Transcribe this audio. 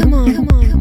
come on, come on.